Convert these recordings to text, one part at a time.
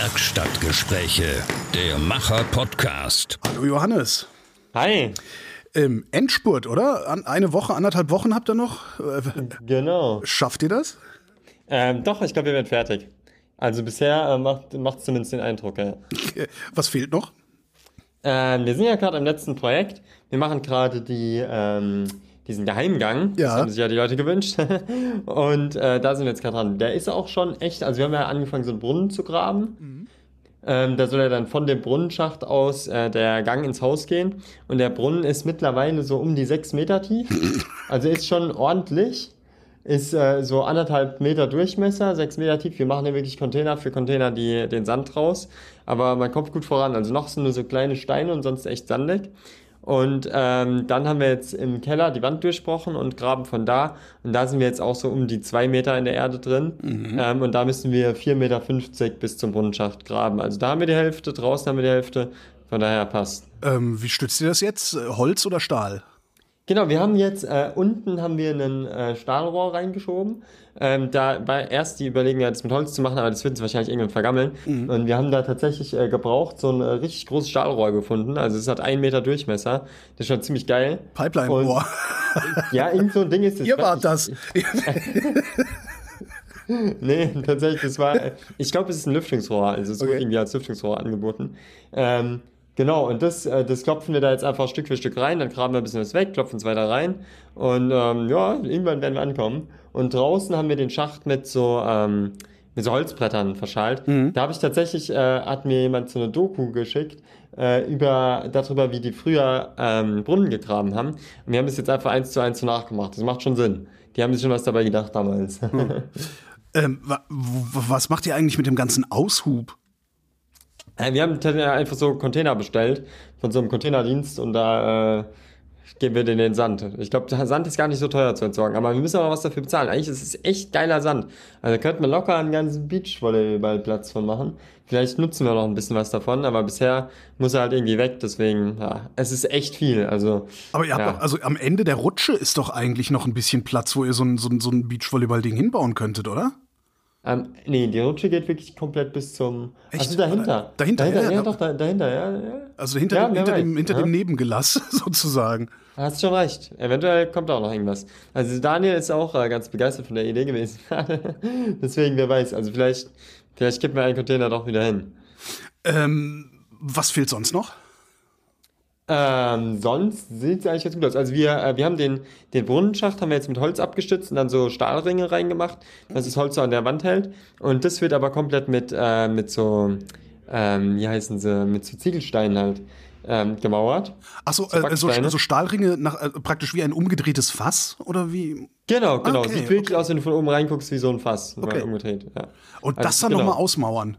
Werkstattgespräche, der Macher-Podcast. Hallo Johannes. Hi. Ähm, Endspurt, oder? An eine Woche, anderthalb Wochen habt ihr noch? Äh, Genau. Schafft ihr das? Ähm, doch, ich glaube, wir werden fertig. Also bisher äh, macht macht zumindest den Eindruck, ja. Was fehlt noch? Ähm, wir sind ja gerade im letzten Projekt. Wir machen gerade die, ähm, diesen Geheimgang. Ja. Das haben sich ja die Leute gewünscht. Und äh, da sind wir jetzt gerade dran. Der ist auch schon echt, also wir haben ja angefangen, so einen Brunnen zu graben. Ähm, da soll ja dann von dem Brunnenschacht aus äh, der Gang ins Haus gehen. Und der Brunnen ist mittlerweile so um die sechs Meter tief. Also ist schon ordentlich. Ist äh, so anderthalb Meter Durchmesser, sechs Meter tief. Wir machen hier wirklich Container für Container die, den Sand raus. Aber man kommt gut voran. Also noch sind nur so kleine Steine und sonst echt sandig. Und ähm, dann haben wir jetzt im Keller die Wand durchbrochen und graben von da. Und da sind wir jetzt auch so um die zwei Meter in der Erde drin. Ähm, und da müssen wir 4,50 Meter bis zum Brunnenschacht graben. Also da haben wir die Hälfte, draußen haben wir die Hälfte. Von daher passt. Ähm, wie stützt ihr das jetzt? Holz oder Stahl? Genau, wir haben jetzt äh, unten haben wir einen äh, Stahlrohr reingeschoben. Ähm, da war erst die Überlegung, ja, das mit Holz zu machen, aber das wird uns wahrscheinlich irgendwann vergammeln. Und wir haben da tatsächlich äh, gebraucht so ein äh, richtig großes Stahlrohr gefunden. Also es hat einen Meter Durchmesser. Das ist schon ziemlich geil. Pipeline-Rohr. Ja, irgend so ein Ding ist das. Ihr wart das. Nee, tatsächlich, das war, ich glaube, es ist ein Lüftungsrohr, also es Okay. wurde irgendwie als Lüftungsrohr angeboten. Ähm, genau, und das, äh, das klopfen wir da jetzt einfach Stück für Stück rein, dann graben wir ein bisschen was weg, klopfen es weiter rein und ähm, ja, irgendwann werden wir ankommen. Und draußen haben wir den Schacht mit so, ähm, mit so Holzbrettern verschalt. Da habe ich tatsächlich, äh, hat mir jemand so eine Doku geschickt, äh, über, darüber, wie die früher ähm, Brunnen gegraben haben. Und wir haben das jetzt einfach eins zu eins so nachgemacht. Das macht schon Sinn. Die haben sich schon was dabei gedacht damals. ähm, wa w- was macht ihr eigentlich mit dem ganzen Aushub? Äh, Wir haben einfach so Container bestellt von so einem Containerdienst und da äh, geben wir den den Sand. Ich glaube, der Sand ist gar nicht so teuer zu entsorgen, aber wir müssen aber was dafür bezahlen. Eigentlich ist es echt geiler Sand. Also da könnte man locker einen ganzen Beachvolleyballplatz von machen. Vielleicht nutzen wir noch ein bisschen was davon, aber bisher muss er halt irgendwie weg, deswegen, ja, es ist echt viel. Also, Aber ihr habt Ja. doch, also am Ende der Rutsche ist doch eigentlich noch ein bisschen Platz, wo ihr so ein, so ein, so ein Beachvolleyball-Ding hinbauen könntet, oder? Ähm, nee, die Rutsche geht wirklich komplett bis zum. Echt? Also dahinter. Dahinter, dahinter ja, ja, doch, da, dahinter, ja, ja. Also hinter, Ja, dem, hinter, dem, hinter dem Nebengelass sozusagen. Hast schon recht. Eventuell kommt auch noch irgendwas. Also Daniel ist auch äh, ganz begeistert von der Idee gewesen. Deswegen, wer weiß. Also vielleicht, vielleicht kippen wir einen Container doch wieder hin. Ähm, was fehlt sonst noch? Ähm, sonst sieht es eigentlich ganz gut aus. Also wir, äh, wir haben den, den Brunnenschacht haben wir jetzt mit Holz abgestützt und dann so Stahlringe reingemacht, dass das Holz so an der Wand hält. Und das wird aber komplett mit, äh, mit so, ähm, wie heißen sie, mit so Ziegelsteinen halt ähm, gemauert. Achso, So äh, so, so Stahlringe nach, äh, praktisch wie ein umgedrehtes Fass oder wie? Genau, genau. Okay, Sieht wirklich aus, wenn du von oben reinguckst, wie so ein Fass. Okay. Umgedreht, ja. Und Also, das dann genau. nochmal ausmauern.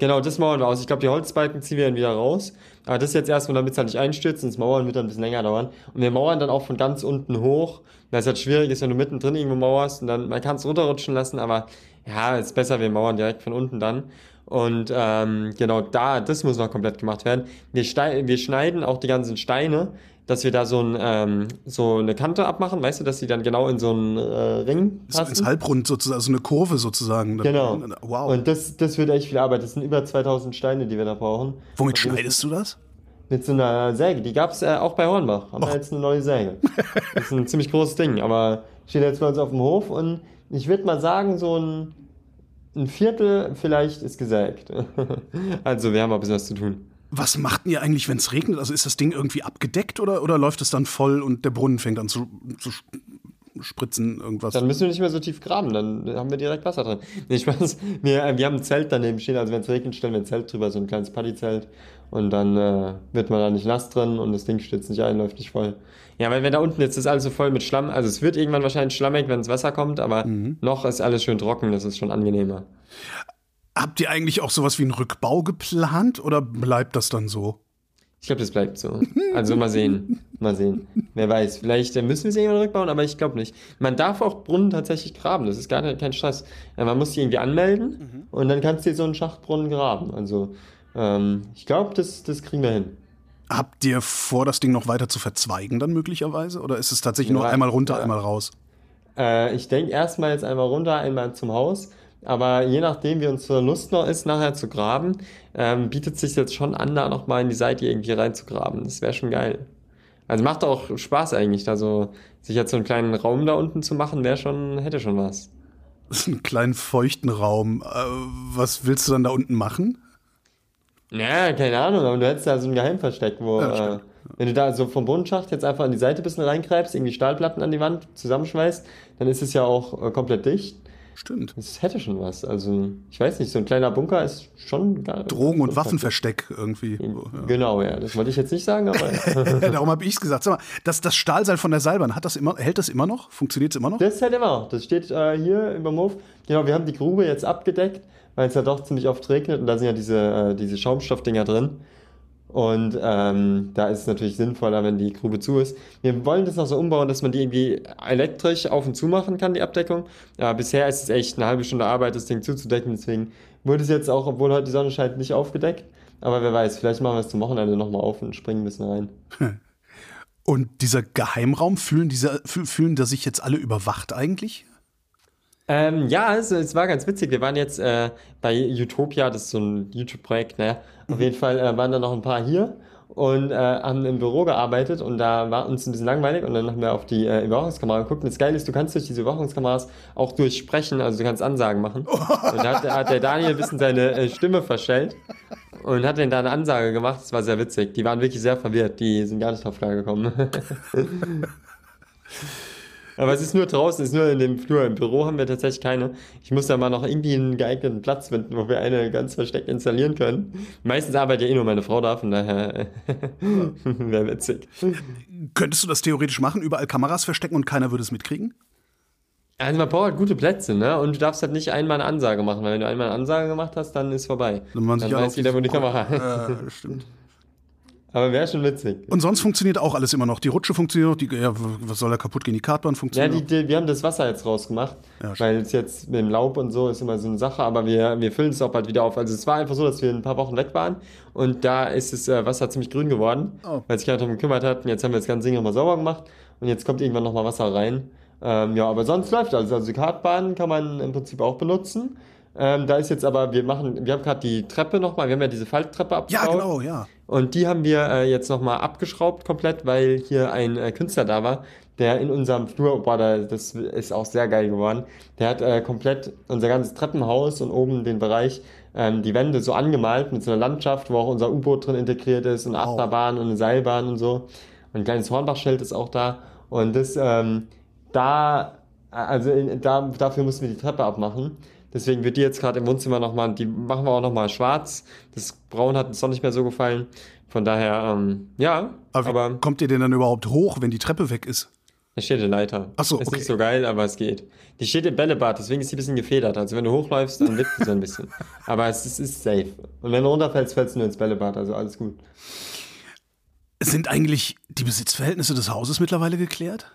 Genau, das mauern wir aus. Ich glaube, die Holzbalken ziehen wir dann wieder raus. Aber das jetzt erstmal, damit es halt nicht einstürzt. Das Mauern wird dann ein bisschen länger dauern. Und wir mauern dann auch von ganz unten hoch. Weil es halt schwierig ist, wenn du mittendrin irgendwo mauerst. Und dann, man kann es runterrutschen lassen, aber ja, ist besser, wir mauern direkt von unten dann. Und ähm, genau da, das muss noch komplett gemacht werden. Wir, wir schneiden auch die ganzen Steine, dass wir da so, ein, ähm, so eine Kante abmachen, weißt du, dass die dann genau in so einen äh, Ring So passen. ins Halbrund sozusagen, also eine Kurve sozusagen. Genau. Wow. Und das, das wird echt viel Arbeit. Das sind über 2000 Steine, die wir da brauchen. Womit schneidest du das? Mit so einer Säge. Die gab's äh, auch bei Hornbach. Haben wir jetzt eine neue Säge. Das ist ein ziemlich großes Ding, aber steht jetzt bei uns auf dem Hof und ich würde mal sagen, so ein, ein Viertel vielleicht ist gesägt. also wir haben ein bisschen was zu tun. Was macht ihr eigentlich, wenn es regnet? Also ist das Ding irgendwie abgedeckt oder, oder läuft es dann voll und der Brunnen fängt an zu, zu spritzen irgendwas? Dann müssen wir nicht mehr so tief graben, dann haben wir direkt Wasser drin. Nee, ich weiß, wir, wir haben ein Zelt daneben stehen, also wenn es regnet, stellen wir ein Zelt drüber, so ein kleines Partyzelt. Und dann äh, wird man da nicht nass drin und das Ding stürzt nicht ein, läuft nicht voll. Ja, weil wenn da unten jetzt ist alles so voll mit Schlamm, also es wird irgendwann wahrscheinlich schlammig, wenn das Wasser kommt, aber noch ist alles schön trocken, das ist schon angenehmer. Habt ihr eigentlich auch sowas wie einen Rückbau geplant oder bleibt das dann so? Ich glaube, das bleibt so. Also mal sehen. Mal sehen. Wer weiß. Vielleicht äh, müssen wir sie irgendwann rückbauen, aber ich glaube nicht. Man darf auch Brunnen tatsächlich graben. Das ist gar nicht, kein Stress. Äh, Man muss die irgendwie anmelden und dann kannst du dir so einen Schachtbrunnen graben. Also ähm, ich glaube, das, das kriegen wir hin. Habt ihr vor, das Ding noch weiter zu verzweigen dann möglicherweise? Oder ist es tatsächlich nur Ja, einmal runter, ja. einmal raus? Äh, ich denke erstmal jetzt einmal runter, einmal zum Haus. Aber je nachdem, wie unsere Lust noch ist, nachher zu graben, ähm, bietet sich jetzt schon an, da nochmal in die Seite irgendwie reinzugraben. Das wäre schon geil. Also macht auch Spaß eigentlich, da so, sich jetzt so einen kleinen Raum da unten zu machen, wäre schon, hätte schon was. Das ist ein kleinen feuchten Raum. Äh, was willst du dann da unten machen? Ja, keine Ahnung, aber du hättest da so ein Geheimversteck, wo, Ja, äh, wenn du da so vom Bodenschacht jetzt einfach an die Seite ein bisschen reingreifst, irgendwie Stahlplatten an die Wand zusammenschweißt, dann ist es ja auch äh, komplett dicht. Stimmt. Das hätte schon was. Also, ich weiß nicht, so ein kleiner Bunker ist schon geil. Drogen- und Waffenversteck irgendwie. Ja. Genau, ja. Das wollte ich jetzt nicht sagen, aber darum habe ich es gesagt. Sag mal, das, das Stahlseil von der Seilbahn, hat das immer, hält das immer noch? Funktioniert es immer noch? das hält immer noch. Das steht äh, hier über Hof. Genau, wir haben die Grube jetzt abgedeckt, weil es ja doch ziemlich oft regnet und da sind ja diese, äh, diese Schaumstoffdinger drin. Und ähm, da ist es natürlich sinnvoller, wenn die Grube zu ist. Wir wollen das noch so umbauen, dass man die irgendwie elektrisch auf und zu machen kann, die Abdeckung. Aber bisher ist es echt eine halbe Stunde Arbeit, das Ding zuzudecken. Deswegen wurde es jetzt auch, obwohl heute die Sonne scheint, nicht aufgedeckt. Aber wer weiß, vielleicht machen wir es zum Wochenende nochmal auf und springen ein bisschen rein. Und dieser Geheimraum, fühlen, dieser, fühlen, da sich jetzt alle überwacht eigentlich? Ähm, ja, es, es war ganz witzig. Wir waren jetzt äh, bei Utopia, das ist so ein YouTube-Projekt, ne? Auf jeden Fall äh, waren da noch ein paar hier und äh, haben im Büro gearbeitet und da war uns ein bisschen langweilig und dann haben wir auf die äh, Überwachungskamera geguckt. Und das Geile ist, du kannst durch diese Überwachungskameras auch durchsprechen, also du kannst Ansagen machen. Und da hat, hat der Daniel ein bisschen seine äh, Stimme verstellt und hat dann da eine Ansage gemacht. Das war sehr witzig. Die waren wirklich sehr verwirrt. Die sind gar nicht drauf klargekommen. Aber es ist nur draußen, es ist nur in dem Flur. Im Büro haben wir tatsächlich keine. Ich muss da mal noch irgendwie einen geeigneten Platz finden, wo wir eine ganz versteckt installieren können. Meistens arbeitet ja eh nur meine Frau da, von daher wäre witzig. Könntest du das theoretisch machen, überall Kameras verstecken und keiner würde es mitkriegen? Also man braucht halt gute Plätze, ne? Und du darfst halt nicht einmal eine Ansage machen, weil wenn du einmal eine Ansage gemacht hast, dann ist vorbei. Dann weiß jeder, wo die Kamera Äh, stimmt. Aber wäre schon witzig. Und sonst funktioniert auch alles immer noch. Die Rutsche funktioniert noch, die, ja, was soll da kaputt gehen? Die Kartbahn Ja, funktioniert die, die, wir haben das Wasser jetzt rausgemacht, Ja, weil es jetzt mit dem Laub und so ist immer so eine Sache, aber wir, wir füllen es auch bald wieder auf. Also es war einfach so, dass wir ein paar Wochen weg waren und da ist das äh, Wasser ziemlich grün geworden, Oh. weil sich keiner darum gekümmert hat. Und jetzt haben wir das ganze Ding nochmal sauber gemacht und jetzt kommt irgendwann nochmal Wasser rein. Ähm, ja, aber sonst läuft alles. Also die Kartbahn kann man im Prinzip auch benutzen. Ähm, da ist jetzt aber, wir machen, wir haben gerade die Treppe nochmal, wir haben ja diese Falttreppe Ja, abgebaut. genau, ja. Und die haben wir äh, jetzt nochmal abgeschraubt komplett, weil hier ein äh, Künstler da war, der in unserem Flur, boah, da, das ist auch sehr geil geworden. Der hat äh, komplett unser ganzes Treppenhaus und oben den Bereich, ähm, die Wände so angemalt mit so einer Landschaft, wo auch unser U-Boot drin integriert ist und eine Wow. Achterbahn und eine Seilbahn und so. Und ein kleines Hornbachschild ist auch da. Und das, ähm, da, also in, da, dafür mussten wir die Treppe abmachen. Deswegen wird die jetzt gerade im Wohnzimmer nochmal, die machen wir auch nochmal schwarz. Das Braun hat uns doch nicht mehr so gefallen. Von daher, ähm, ja, Aber, aber kommt ihr denn dann überhaupt hoch, wenn die Treppe weg ist? da steht eine Leiter. Ach so, Ist okay. nicht so geil, aber es geht. Die steht im Bällebad, deswegen ist die ein bisschen gefedert. Also wenn du hochläufst, dann wippt die so ein bisschen. Aber es ist, ist safe. Und wenn du runterfällst, fällst du nur ins Bällebad, also alles gut. Sind eigentlich die Besitzverhältnisse des Hauses mittlerweile geklärt?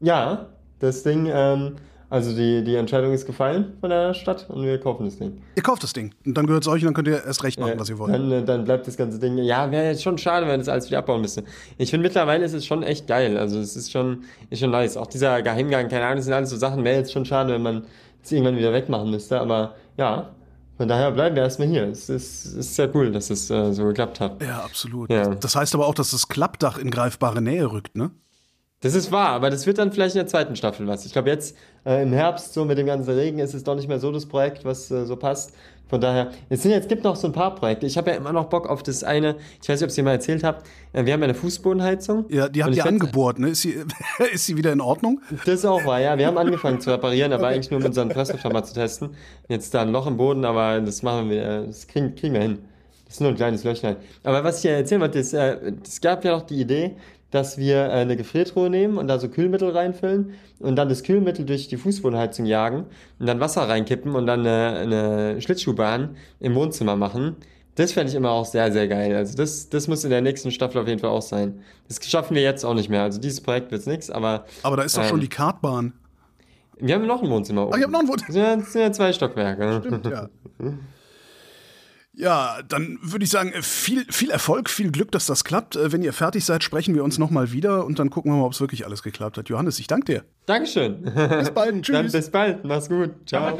Ja, das Ding, ähm, also die, die Entscheidung ist gefallen von der Stadt und wir kaufen das Ding. Ihr kauft das Ding und dann gehört es euch und dann könnt ihr erst recht machen, Äh, was ihr wollt. Dann, äh, dann bleibt das ganze Ding. Ja, wäre jetzt schon schade, wenn das alles wieder abbauen müsste. Ich finde mittlerweile ist es schon echt geil. Also es ist schon, ist schon nice. Auch dieser Geheimgang, keine Ahnung, das sind alles so Sachen, wäre jetzt schon schade, wenn man es irgendwann wieder wegmachen müsste. Aber ja, von daher bleiben wir erstmal hier. Es ist, ist sehr cool, dass es äh, so geklappt hat. ja, absolut. Ja. Das heißt aber auch, dass das Klappdach in greifbare Nähe rückt, ne? Das ist wahr, aber das wird dann vielleicht in der zweiten Staffel was. Ich glaube jetzt äh, im Herbst so mit dem ganzen Regen ist es doch nicht mehr so das Projekt, was äh, so passt. Von daher, es sind jetzt gibt noch so ein paar Projekte. Ich habe ja immer noch Bock auf das eine. Ich weiß nicht, ob ich es dir mal erzählt habe. Äh, wir haben ja eine Fußbodenheizung. Ja, die habt ich ihr angebohrt, ne? Ist sie, ist sie wieder in Ordnung? Das ist auch wahr, ja. Wir haben angefangen zu reparieren, aber eigentlich nur mit unseren Presslüfter mal zu testen. Jetzt da ein Loch im Boden, aber das machen wir, das kriegen, kriegen wir hin. Das ist nur ein kleines Löchlein. Aber was ich ja erzählen wollte, ist, äh, es gab ja noch die Idee, dass wir äh, eine Gefriertruhe nehmen und da so Kühlmittel reinfüllen und dann das Kühlmittel durch die Fußbodenheizung jagen und dann Wasser reinkippen und dann eine, eine Schlittschuhbahn im Wohnzimmer machen. Das fände ich immer auch sehr, sehr geil. Also das, das muss in der nächsten Staffel auf jeden Fall auch sein. Das schaffen wir jetzt auch nicht mehr. Also dieses Projekt wird es nichts, aber Aber da ist doch Ähm. schon die Kartbahn. wir haben noch ein Wohnzimmer oben. Ach, ihr habt noch ein Wohnzimmer. das sind ja zwei Stockwerke. Stimmt, ja. Ja, dann würde ich sagen, viel, viel Erfolg, viel Glück, dass das klappt. Äh, wenn ihr fertig seid, sprechen wir uns nochmal wieder und dann gucken wir mal, ob es wirklich alles geklappt hat. Johannes, ich danke dir. Dankeschön. Bis bald. Tschüss. Dann bis bald. Mach's gut. Ciao.